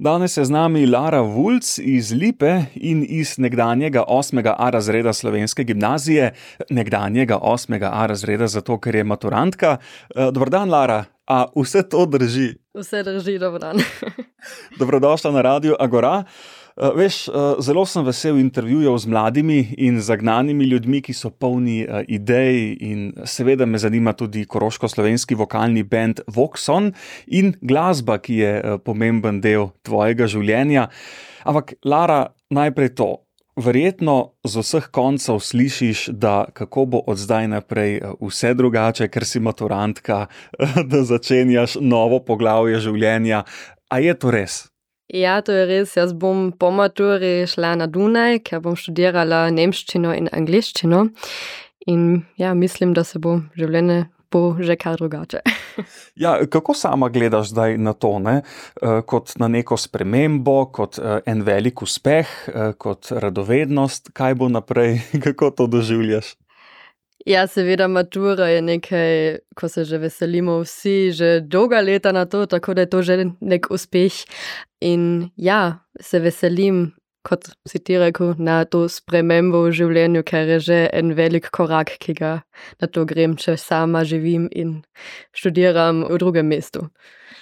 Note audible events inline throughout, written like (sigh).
Danes je z nami Lara Vulc iz Lipe in iz nekdanjega 8A razreda slovenske gimnazije, nekdanjega 8A razreda, zato ker je maturantka. Eh, Dobro dan, Lara. A vse to drži? Vse drži, dobro dan. (laughs) Dobrodošla na Radio Agora. Uh, veš, uh, zelo sem vesel intervjujev z mladimi in zagnanimi ljudmi, ki so polni uh, idej, in seveda me zanima tudi koroško-slovenski vokalni bend Voxon in glasba, ki je pomemben del tvojega življenja. Ampak, Lara, najprej to. Verjetno z vseh koncev slišiš, da kako bo od zdaj naprej vse drugače, ker si maturantka, (laughs) da začenjaš novo poglavje življenja. A je to res? Ja, to je res. Jaz bom po maturi šla na Dunaj, ker bom študirala nemščino in angliščino. In ja, mislim, da se bo življenje bo že kar drugače. (laughs) Ja, kako sama gledaš zdaj na to, ne? kot na neko spremembo, kot en velik uspeh, kot radovednost, kaj bo naprej, (laughs) kako to doživljaš? Ja, seveda, matura je nekaj, ko se že veselimo vsi, že dolga leta na to, tako da je to že nek uspeh. In ja, se veselim, kot si ti rekel, na to spremembo v življenju, ker je že en velik korak, ki ga na to grem, če sama živim in študiram v drugem mestu.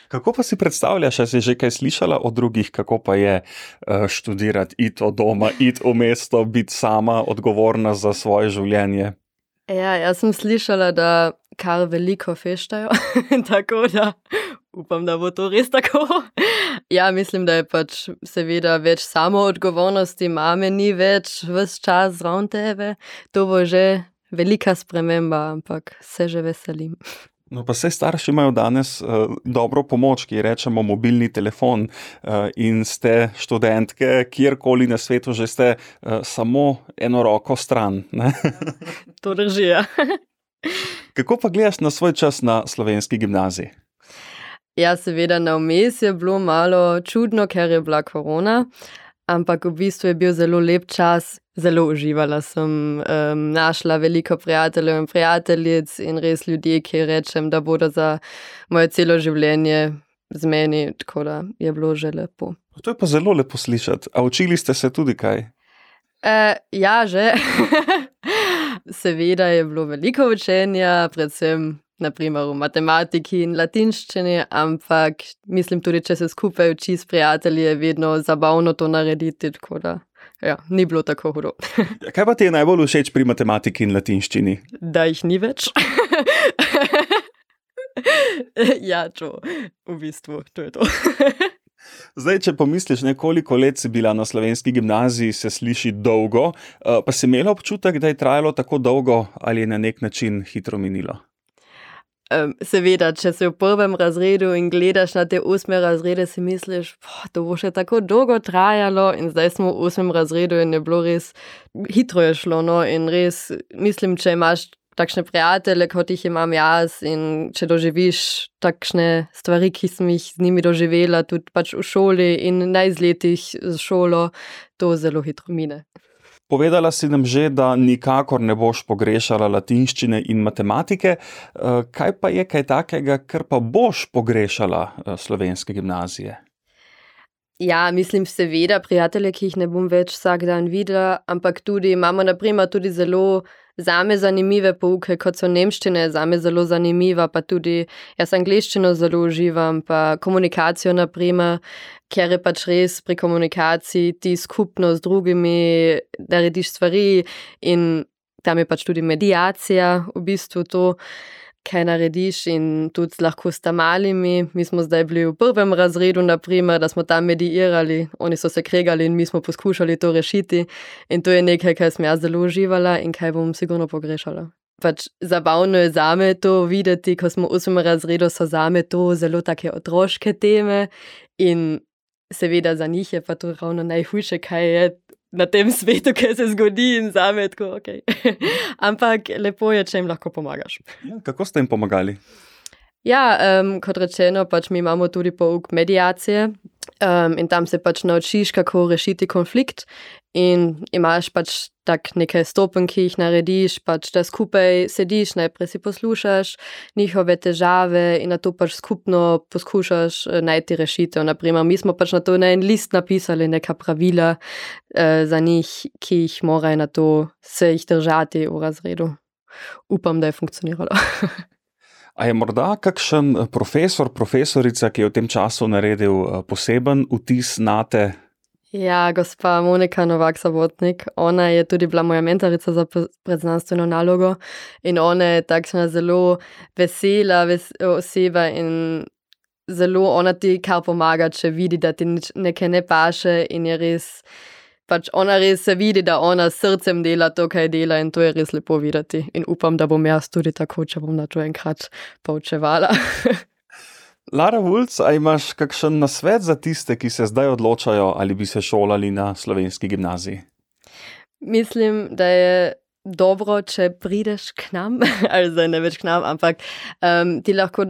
Kako pa si predstavljaš, ali si že kaj slišala o drugih, kako pa je študirati, iti od doma, iti v mesto, biti sama odgovorna za svoje življenje? Ja, jaz sem slišala, da kar veliko feštajo, (laughs) tako da upam, da bo to res tako. Ja, mislim, da je pač seveda več samo odgovornosti, mame ni več vse čas zraven tebe. To bo že velika sprememba, ampak se že veselim. No, pa vse starši imajo danes uh, dobro pomoč, ki rečemo mobilni telefon, uh, in ste študentke, kjerkoli na svetu že ste, uh, samo eno roko stran. (laughs) to drži. Ja. (laughs) Kako pa gledaš na svoj čas na slovenski gimnaziji? Ja, seveda, na vmes je bilo malo čudno, ker je bila korona, ampak v bistvu je bil zelo lep čas. Zelo uživala sem, um, našla veliko prijateljev in prijateljic, in res ljudi, ki rečem, da bodo za moje celo življenje z meni, tako da je bilo že lepo. To je pa zelo lepo slišati. A učili ste se tudi kaj? E, ja, že. (laughs) Seveda je bilo veliko učenja, predvsem naprimer v matematiki in latinščini, ampak mislim tudi, če se skupaj uči s prijatelji, je vedno zabavno to narediti. Ja, ni bilo tako hudo. (laughs) Kaj pa ti je najbolj všeč pri matematiki in latinščini? Da jih ni več. (laughs) ja, to, v bistvu, to je to. (laughs) Zdaj, če pomisliš, koliko let si bila na slovenski gimnaziji, se sliši dolgo, pa si imela občutek, da je trajalo tako dolgo ali je na nek način hitro minilo? Um, seveda, če si v prvem razredu in gledaš na te osme razrede, si misliš, da bo še tako dolgo trajalo, in zdaj smo v osmem razredu in je bilo res hitro je šlo. No? In res mislim, če imaš takšne prijatelje, kot jih imam jaz, in če doživiš takšne stvari, ki sem jih z njimi doživela, tudi pač v šoli in na izletih z šolo, to zelo hitro mine. Povedala si nam že, da nikakor ne boš pogrešala latinščine in matematike. Kaj pa je kaj takega, kar pa boš pogrešala slovenske gimnazije? Ja, mislim, seveda, prijatelje, ki jih ne bom več vsak dan videla, ampak tudi imamo, naprimer, tudi zelo zame zanimive pouke, kot so nemščine, zame zelo zanimiva, pa tudi jaz angliščino zelo uživam, pa komunikacijo, naprimer, ker je pač res pri komunikaciji ti skupno z drugimi, da narediš stvari in tam je pač tudi medijacija, v bistvu to kaj narediš in tudi lahko s tamalimi. Mi smo zdaj bili v prvem razredu, naprimer, da smo tam medijirali, oni so se kregali in mi smo poskušali to rešiti. In to je nekaj, kar sem jaz zelo uživala in kaj bom sigurno pogrešala. Pač zabavno je za me to videti, ko smo v osmem razredu, so za me to zelo take otroške teme in seveda za njih je pa to ravno najhujše, kaj je na tem (laughs) svetu, kaj se zgodi in za me tako, ok. Ampak lepo je, če jim lahko pomagaš. Ja, kako ste jim pomagali? Ja, um, kot rečeno, pač mi imamo tudi pouk medijacije um, in tam se pač naučiš, kako rešiti konflikt. In imaš pač tak nekaj stopenj, ki jih narediš, pač da skupaj sediš, najprej si poslušaš njihove težave in na to pač skupno poskušaš eh, najti rešitev. Naprimer, mi smo pač na to na en list napisali neka pravila eh, za njih, ki jih morajo na to se jih držati v razredu. Upam, da je funkcioniralo. (laughs) A je morda kakšen profesor, profesorica, ki je v tem času naredil eh, poseben vtis na te? Ja, gospa Monika Novak-Sabotnik, ona je tudi bila moja mentorica za predznanstveno nalogo in ona je takšna zelo vesela ves oseba in zelo ona ti kar pomaga, če vidi, da ti nekaj ne paše in je res, pač ona res se vidi, da ona s srcem dela to, kaj dela in to je res lepo videti. In upam, da bom jaz tudi tako, če bom na to enkrat poučevala. (laughs) Lara Vulc, a imaš kakšen nasvet za tiste, ki se zdaj odločajo, ali bi se šolali na slovenski gimnaziji? Mislim, da je dobro, če prideš k nam, (laughs) ali zdaj ne več k nam, ampak um, ti lahko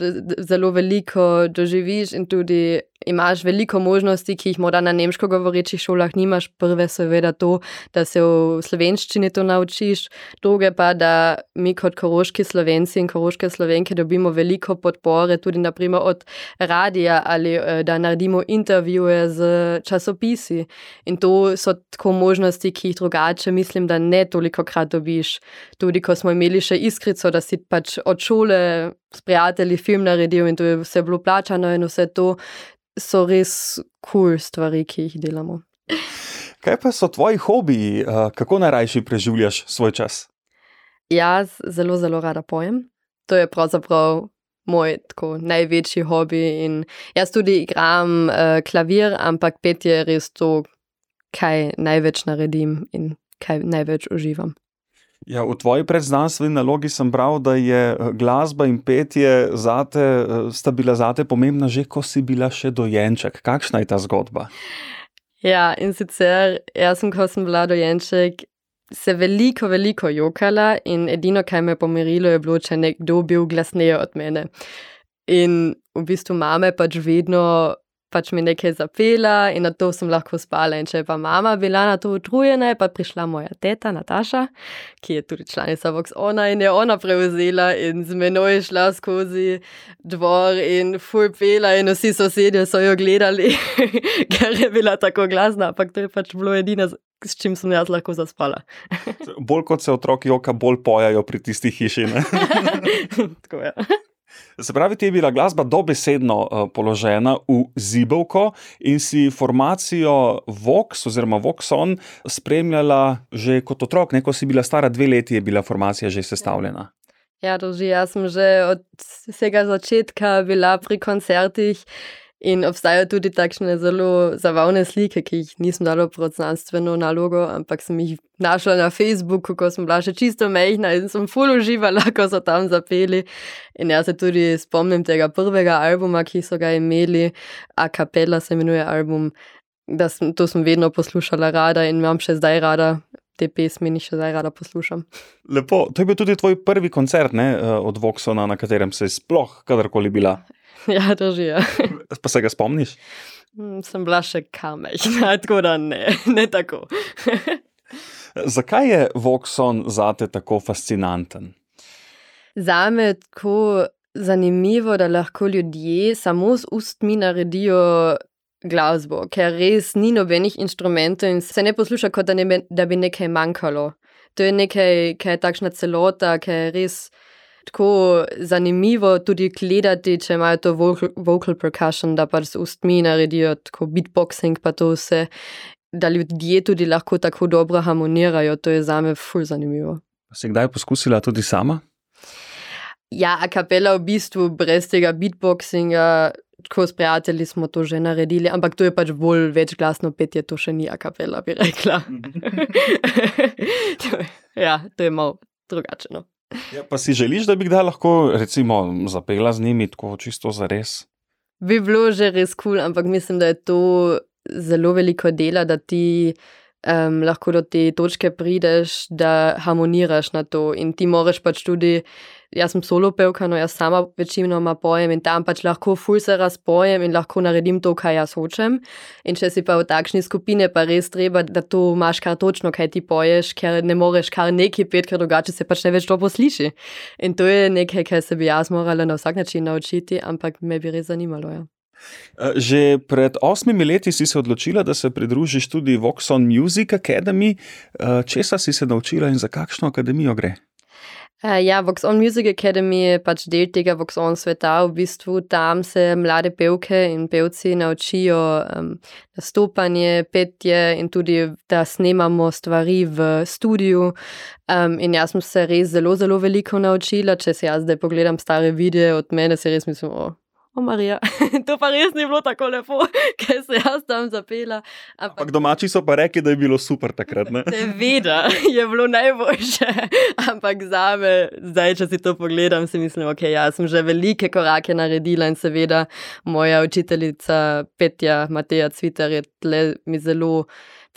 zelo veliko doživiš in tudi imaš veliko možnosti, ki jih morda na nemško govorečih šolah nimaš. Prve, seveda, to, da se v slovenščini to naučiš, druge pa, da mi kot koroški slovenci in koroške slovenke dobimo veliko podpore, tudi naprimer od radija ali eh, da naredimo intervjuje z časopisi. In to so tako možnosti, ki jih drugače mislim, da ne toliko krat dobiš. Tudi ko smo imeli še iskrico, da si pač od šole. S prijatelji film naredil in to je vse bilo plačano, in vse to, so res kul cool stvari, ki jih delamo. Kaj pa so tvoji hobiji, eh, kako najrajši preživljaš svoj čas? Jaz zelo, zelo rada pojem. To je pravzaprav moj tako, največji hobi. In jaz tudi igram uh, klavir, ampak petje je res to, kaj največ naredim in kaj največ uživam. Ja, v tvoji predznanstveni nalogi sem bral, da je eh, glasba in petje zate, eh, sta bila zate pomembna že, ko si bila še dojenček. Kakšna je ta zgodba? Ja, in sicer jaz sem, ko sem bila dojenček, se veliko, veliko jokala in edino, kar me je pomirilo, je bilo, če nekdo bil glasneje od mene. In v bistvu mame pač vedno pač mi nekaj zapela in na to sem lahko spala. In če je pa mama bila na to utrujena, je pa prišla moja teta Nataša, ki je tudi članica Vox Ona in je ona prevzela in z menoj šla skozi dvor in fuj pela in vsi sosedje so jo gledali, (laughs) ker je bila tako glasna, ampak to je pač bilo edino. S čim sem jaz lahko zaspala. bolj kot se otroci joka, bolj pojajo pri tistih hišinah. (laughs) Tako je. Se pravi, ti je bila glasba dobesedno uh, položena v zibelko in si formacijo Vox oziroma Voxon spremljala že kot otrok, neko si bila stara dve leti, je bila formacija že sestavljena. Ja, drži, jaz sem že od vsega začetka bila pri koncertih. In obstajajo tudi takšne zelo zabavne slike, ki jih nisem dala pod znanstveno nalogo, ampak sem jih našla na Facebooku, ko sem bila še čisto mehna in sem full uživala, (laughs) ko so tam zapeli. In jaz se tudi spomnim tega prvega albuma, ki so ga imeli, A Capella se imenuje album, sem to sem vedno poslušala rada in imam še zdaj rada. Te pesmi še zdaj rada poslušam. Lepo, to je bil tudi tvoj prvi koncert ne, eh, od Voxona, na katerem si sploh kadarkoli bila. (laughs) Ja, drži. Ja. Pa se ga spomniš? Mm, sem bila še kamejna, (laughs) tako da ne, ne tako. (laughs) Zakaj je Voxon zate tako fascinanten? Za me je tako zanimivo, da lahko ljudje samo z ustmi naredijo glasbo, ker res ni nobenih instrumentov in se ne posluša, kot da, ne, da bi nekaj manjkalo. To je nekaj, kar je takšna celota, ki je res tako zanimivo tudi gledati, če imajo to vocal, vocal percussion, da pa z ustmi naredijo tako beatboxing, pa to vse, da ljudje tudi lahko tako dobro harmonirajo. To je za me ful zanimivo. Si kdaj poskusila tudi sama? Ja, a kapela v bistvu brez tega beatboxinga. Tako s prijatelji smo to že naredili, ampak to je pač bolj večglasno petje, to še ni a kapela, bi rekla. (laughs) ja, to je malo drugače. No. Ja, pa si želiš, da bi kdaj lahko, recimo, zapela z njimi tako čisto za res? Bi bilo že res kul, cool, ampak mislim, da je to zelo veliko dela, da ti um, lahko do te točke prideš, da harmoniraš na to in ti moraš pač tudi jaz sem solo pevka, no jaz sama večinoma pojem in tam pač lahko ful se razpojem in lahko naredim to, kar jaz hočem. In če si pa v takšni skupini, pa res treba, da to imaš kar točno, kaj ti poješ, ker ne moreš kar nekaj pet, ker drugače se pač ne več to posliši. In to je nekaj, kar se bi jaz morala na vsak način naučiti, ampak me bi res zanimalo. Ja. Eh, že pred osmimi leti si se odločila, da se pridružiš tudi Voxon Music Academy. Eh, česa si se naučila in za kakšno akademijo gre? Uh, ja, Voxon Music Academy pač del tega Voxon sveta. V bistvu tam se mlade pevke in pevci naučijo um, nastopanje, petje in tudi, da snemamo stvari v studiu. Um, in jaz sem se res zelo, zelo veliko naučila. Če si jaz zdaj pogledam stare videe od mene, se res mislim, oh, O, Marija, (laughs) to pa res ni bilo tako lepo, (laughs) ker se jaz tam zapela. Ampak, ampak domači so pa rekli, da je bilo super takrat. (laughs) Seveda je bilo najboljše, ampak za me, zdaj, če si to pogledam, si mislim, da okay, ja, sem že velike korake naredila in seveda moja učiteljica Petja Mateja Cviter je tle mi zelo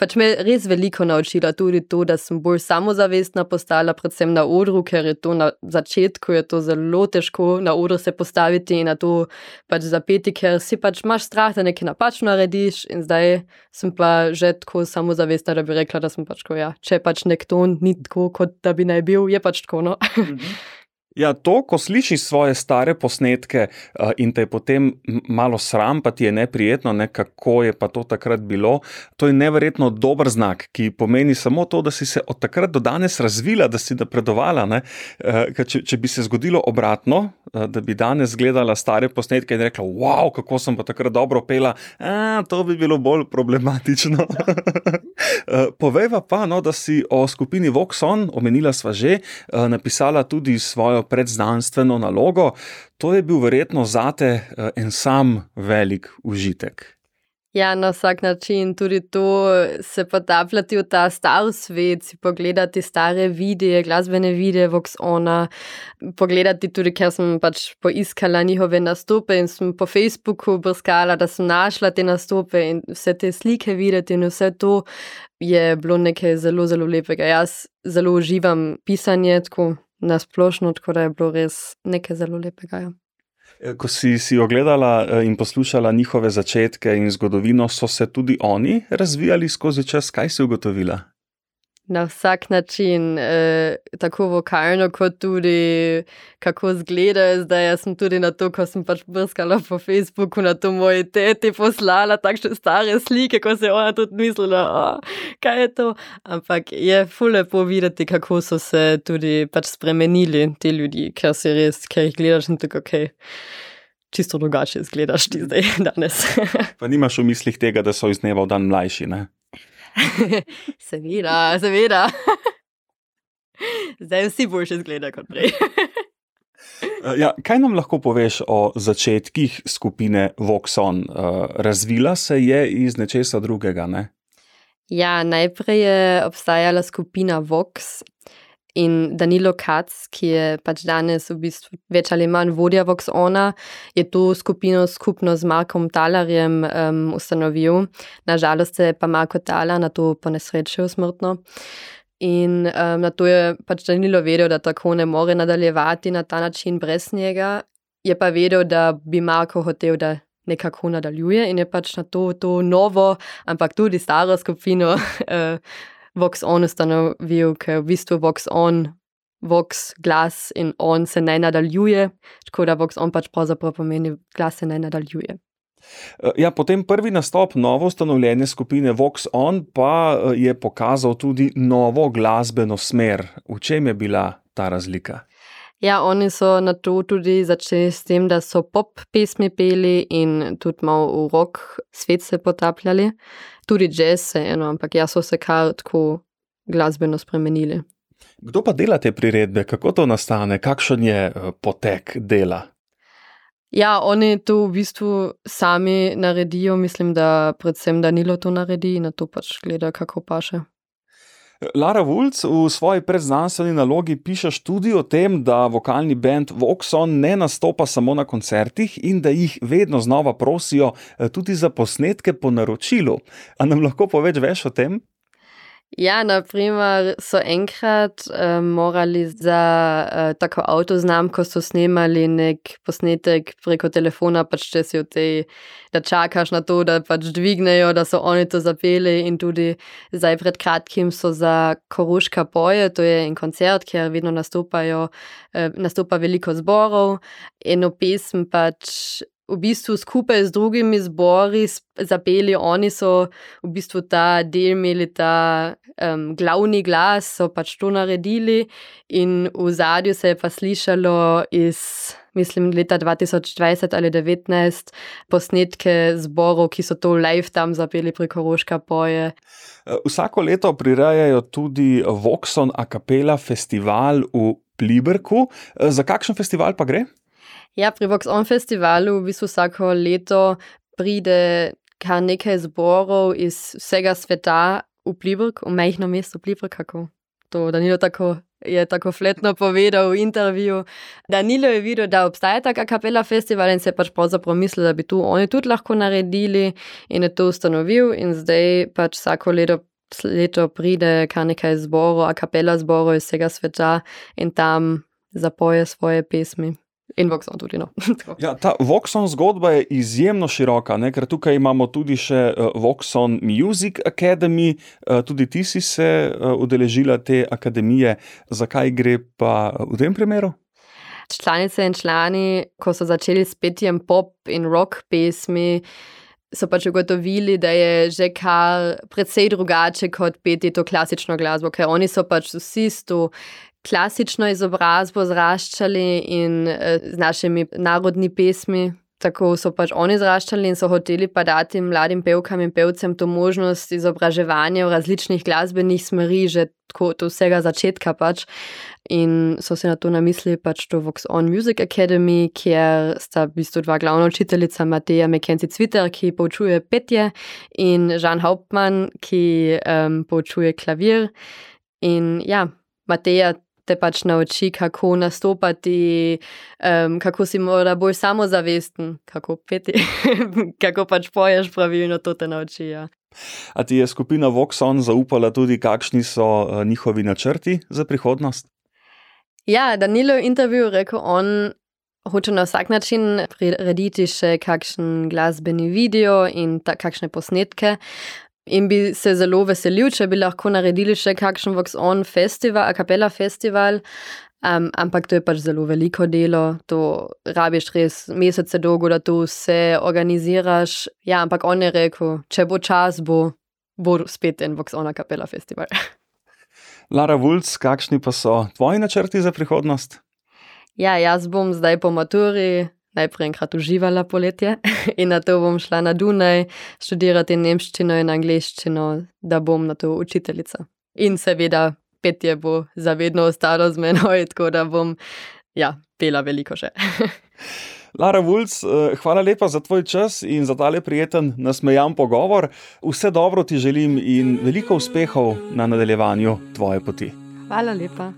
pač me je res veliko naučila tudi to, da sem bolj samozavestna postala, predvsem na odru, ker je to na začetku je to zelo težko na odru se postaviti in na to pač zapeti, ker si pač imaš strah, da nekaj napačno narediš. In zdaj sem pa že tako samozavestna, da bi rekla, da sem pač ko ja, če pač nek ton ni tako, kot da bi naj bil, je pač tako. No? Mhm. (laughs) Ja, to, ko slišiš svoje stare posnetke uh, in te je potem malo sram, pa ti je neprijetno, ne, kako je pa to takrat bilo, to je neverjetno dober znak, ki pomeni samo to, da si se od takrat do danes razvila, da si napredovala. Uh, če, če bi se zgodilo obratno, da bi danes gledala stare posnetke in rekla: Wow, kako sem pa takrat dobro pela, uh, to bi bilo bolj problematično. uh, (laughs) povejva pa, no, da si o skupini Voxon, omenila sva že, uh, napisala tudi svojo predznanstveno nalogo, to je bil verjetno zate eh, en sam velik užitek. Ja, na vsak način tudi to se potapljati v ta star svet, si pogledati stare videe, glasbene videe, Voxona, pogledati tudi, ker sem pač poiskala njihove nastope in sem po Facebooku brskala, da sem našla te nastope in vse te slike videti in vse to je bilo nekaj zelo, zelo lepega. Jaz zelo uživam pisanje, tako na splošno, tako da je bilo res nekaj zelo lepega. Ja. Ko si, si ogledala e, in poslušala njihove začetke in zgodovino, so se tudi oni razvijali skozi čas, kaj si ugotovila? Na vsak način, eh, tako vokalno, kot tudi kako izgledajo. Zdaj jaz sem tudi na to, ko sem pač brskala po Facebooku, na to moji teti poslala takšne stare slike, ko se je ona tudi mislila, oh, kaj je to. Ampak je fule po videti, kako so se tudi pač spremenili ti ljudje, ker si res, ker jih gledaš in tako, ok. Čisto drugače izgledaš ti zdaj, (laughs) danes. pa nimaš v mislih tega, da so iz dneva v dan mlajši, ne? (laughs) seveda, seveda. (laughs) Zdaj vsi boljše zgleda kot prej. (laughs) Eh, ja, kaj nam lahko poveš o začetkih skupine Voxon? Uh, razvila se je iz nečesa drugega? Ne? Ja, najprej je obstajala skupina Vox, In Danilo Kac, ki je pač danes v bistvu več ali manj vodja Voxona, je to skupino skupno z Markom Talarjem um, ustanovil. Nažalost je pa Marko Talar na to ponesrečil smrtno. In um, na to je pač Danilo vedel, da tako ne more nadaljevati na ta način brez njega. Je pa vedel, da bi Marko hotel, da nekako nadaljuje in je pač na to, to novo, ampak tudi staro skupino. (laughs) Vox on ustanovil, ker v bistvu Vox on, Vox glas in on se ne nadaljuje, tako da Vox on pač pravzaprav pomeni glas se ne nadaljuje. Eh, ja, potem prvi nastop novo ustanovljene skupine Vox On pa eh, je pokazal tudi novo glasbeno smer. V čem je bila ta razlika? Ja, oni so na to tudi začeli s tem, da so pop pesmi peli in tudi malo v rock svet se potapljali. Tudi jazz se eno, ampak ja, so se kar tako glasbeno spremenili. Kdo pa dela te priredbe, kako to nastane, kakšen je eh, potek dela? Ja, oni to v bistvu sami naredijo, mislim, da predvsem Danilo to naredi in na to pač gleda, kako paše. Lara Vulc v svoji predznanstveni nalogi pišeš tudi o tem, da vokalni bend Voxon ne nastopa samo na koncertih in da jih vedno znova prosijo eh, tudi za posnetke po naročilu. A nam lahko poveš več o tem? Ja, naprimer so enkrat uh, morali za uh, tako avtoznamko so snemali nek posnetek preko telefona, pač če si v tej, da čakaš na to, da pač dvignejo, da so oni to zapeli in tudi zdaj pred kratkim so za Koruška poje, to je en koncert, kjer vedno nastopajo, uh, nastopa veliko zborov, eno pesem pač v bistvu skupaj z drugimi zbori zapeli, oni so v bistvu ta del imeli, ta um, glavni glas, so pač to naredili, in v zadju se je pa slišalo iz. Mislim, leta 2020 ali 2019 posnetke zborov, ki so to live tam zapeli preko Roška poje. Eh, vsako leto prirejajo tudi Voxon a capella festival v Pliberku. Eh, za kakšen festival pa gre? Ja, pri Vox On festivalu v bistvu vsako leto pride kar nekaj zborov iz vsega sveta v Plivrk, v majhno mesto Plivrk, kako to Danilo tako. Je tako fletno povedal v intervjuju. Danilo je videl, da obstaja taka kapela festival in se je pač pravzaprav mislil, da bi tu oni tudi lahko naredili in je to ustanovil. In zdaj pač vsako leto, leto pride kar nekaj zborov, a kapela zborov iz vsega sveta in tam zapoje svoje pesmi. In Voxon tudi. No. (laughs) ja, ta Voxon zgodba je izjemno široka, ne? ker tukaj imamo tudi še uh, Voxon Music Academy, uh, tudi ti si se uh, udeležila te akademije. Zakaj gre pa v tem primeru? Članice in člani, ko so začeli s petjem pop in rock pesmi, so pač ugotovili, da je že kar precej drugače kot peti to klasično glasbo, ker oni so pač vsi s to klasično izobrazbo zraščali in eh, z našimi narodnimi pesmi. Tako so pač oni zraščali in so hoteli pa dati mladim pevkam in pevcem to možnost izobraževanja v različnih glasbenih smeri, že tako od vsega začetka. Pač. In so se na to namislili pač to Vox On Music Academy, kjer sta v bistvu dva glavna učiteljica, Mateja McKenzie Twitter, ki poučuje petje, in Žan Hauptmann, ki um, poučuje klavir. In ja, Mateja te pač nauči, kako nastopati, um, kako si mora bolj samozavesten, kako peti, (laughs) kako pač poješ pravilno, to te nauči. Ja. A ti je skupina Voxon zaupala tudi, kakšni so uh, njihovi načrti za prihodnost? Ja, Danilo je v intervjuju rekel, on hoče na vsak način prirediti še kakšen glasbeni video in ta, kakšne posnetke. In bi se zelo veselil, če bi lahko naredili še kakšen Vox On festival, a kapela festival. Um, ampak to je pač zelo veliko delo, to rabiš res mesece dolgo, da to vse organiziraš. Ja, ampak on je rekel, če bo čas, bo, bo spet en Vox On a kapela festival. (laughs) Lara Vulc, kakšni pa so tvoji načrti za prihodnost? Ja, jaz bom zdaj po maturi najprej enkrat uživala poletje (laughs) in na to bom šla na Dunaj študirati nemščino in angliščino, da bom na to učiteljica. In seveda petje bo zavedno ostalo z menoj, (laughs) tako da bom ja, pela veliko še. (laughs) Lara Vulc, eh, hvala lepa za tvoj čas in za tale prijeten, nasmejan pogovor. Vse dobro ti želim in veliko uspehov na nadaljevanju tvoje poti. Hvala lepa.